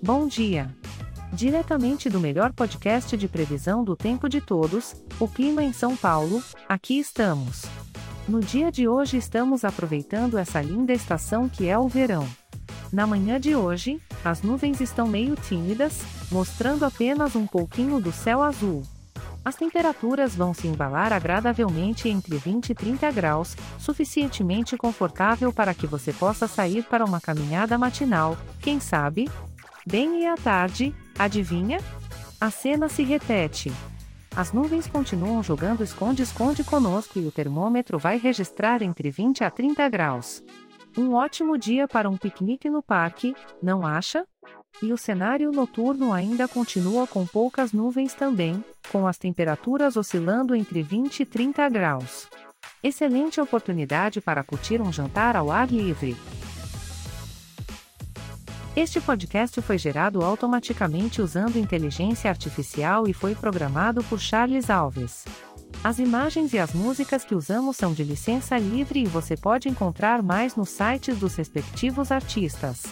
Bom dia! Diretamente do melhor podcast de previsão do tempo de todos, o clima em São Paulo, aqui estamos. No dia de hoje estamos aproveitando essa linda estação que é o verão. Na manhã de hoje, as nuvens estão meio tímidas, mostrando apenas um pouquinho do céu azul. As temperaturas vão se embalar agradavelmente entre 20 e 30 graus, suficientemente confortável para que você possa sair para uma caminhada matinal, quem sabe? Bem e à tarde, adivinha? A cena se repete. As nuvens continuam jogando esconde-esconde conosco e o termômetro vai registrar entre 20 a 30 graus. Um ótimo dia para um piquenique no parque, não acha? E o cenário noturno ainda continua com poucas nuvens também, com as temperaturas oscilando entre 20 e 30 graus. Excelente oportunidade para curtir um jantar ao ar livre. Este podcast foi gerado automaticamente usando inteligência artificial e foi programado por Charles Alves. As imagens e as músicas que usamos são de licença livre e você pode encontrar mais nos sites dos respectivos artistas.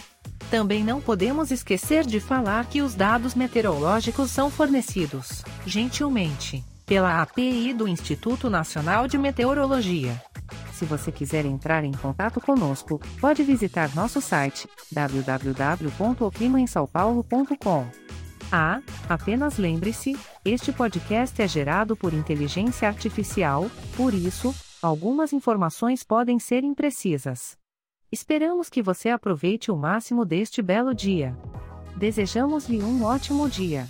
Também não podemos esquecer de falar que os dados meteorológicos são fornecidos, gentilmente, pela API do Instituto Nacional de Meteorologia. Se você quiser entrar em contato conosco, pode visitar nosso site www.oclimaemsaopaulo.com. Ah, apenas lembre-se, este podcast é gerado por inteligência artificial, por isso, algumas informações podem ser imprecisas. Esperamos que você aproveite o máximo deste belo dia. Desejamos-lhe um ótimo dia.